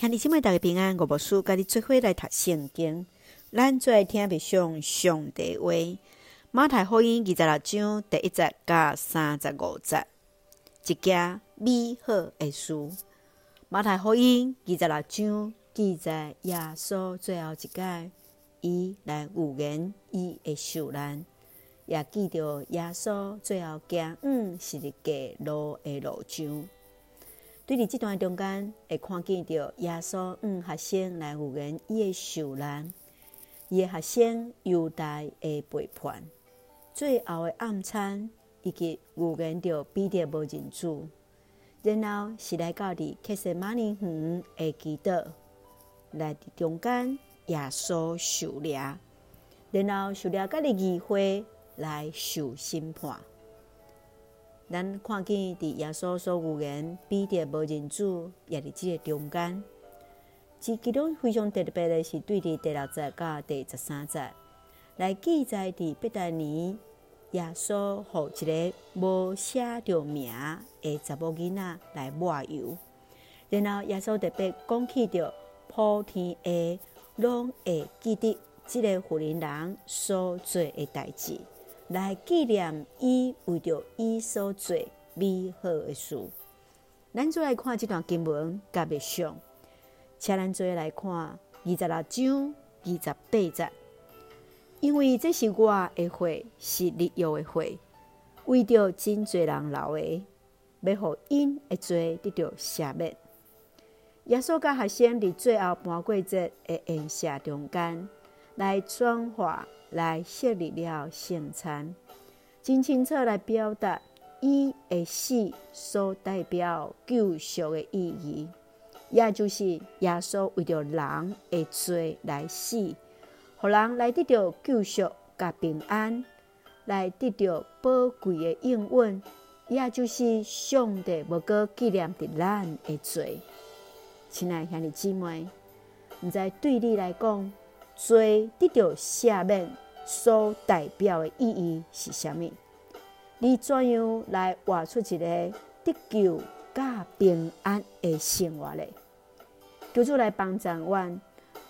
兄弟姊妹大家平安，我无事，甲你做伙来读圣经。咱最爱听的上上帝话。马太福音二十六章第一节甲三十五节，一件美好的事。马太福音二十六章记载耶稣最后一届，伊来预言伊会受难，也记着耶稣最后行远是一个路的路上。对伫这段中间，会看见到耶稣嗯学生来预言伊的受难，伊的学生犹大的背叛，最后的暗餐，以及预言着彼得无认主，然后是来到伫克西马尼园的祈祷，来伫中间耶稣受抓，然后受抓甲的议会来受审判。咱看见伫耶稣所预言彼得无认主，也伫即个中间。其其中非常特别的是对伫第六节到第十三节来记载伫伯大尼，耶稣予一个无写着名的查某囡仔来抹油，然后耶稣特别讲起着普天下拢会记得即个妇人人所做诶代志。来纪念伊为着伊所做美好的事。咱做来看这段经文，甲别上，请咱做来看二十六章二十八节。因为这是我的血，是立约的血，为着真济人流的，要互因的罪得到赦免。耶稣甲学生伫最后半过节的宴席中间来转化。来设立了圣餐，真清楚来表达伊的死所代表救赎的意义，也就是耶稣为着人的罪来死，互人来得到救赎甲平安，来得到宝贵的应允，也就是上帝无搁纪念着咱的罪。亲爱兄弟姊妹，毋知对你来讲，罪得到赦免所代表的意义是啥物？你怎样来活出一个得救甲平安的生活呢？求主来帮助阮，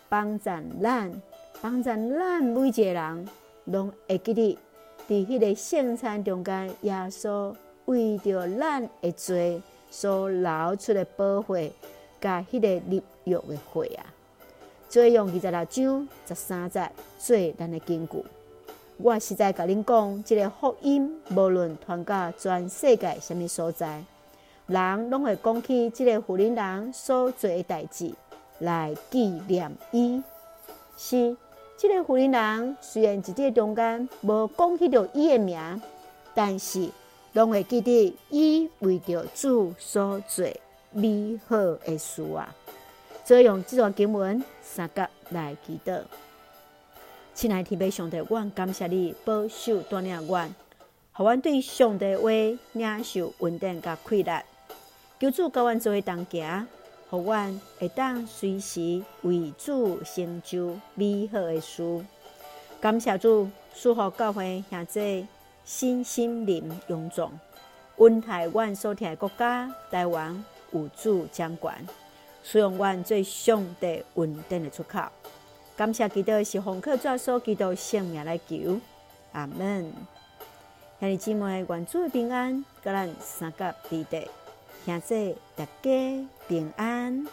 帮助咱，帮助咱每一个人，拢会记得伫迄个圣餐中间，耶稣为着咱的罪所流出的宝血，甲迄个立约的血啊！做用二十六章十三节做咱的根据。我实在甲恁讲，这个福音无论传到全世界什么所在，人拢会讲起这个妇人人所做的代志来纪念伊。是，这个妇人人虽然在这个中间无讲起着伊的名，但是拢会记得伊为着主所做美好的事啊。所以用这段经文三格来祈祷，亲爱的天父上帝，阮感谢你保守带领阮，互阮对上帝话领受稳定甲快乐。求主教阮做伙同行，互阮会当随时为主成就美好的事。感谢主，赐福教会兄弟身心灵勇壮，稳台阮所听的国家台湾有主掌管。使用阮最上帝稳定的出口，感谢基督是红客转所基督圣名来求，阿门。兄弟姊妹，愿主平安，甲咱三甲地地，兄弟大家平安。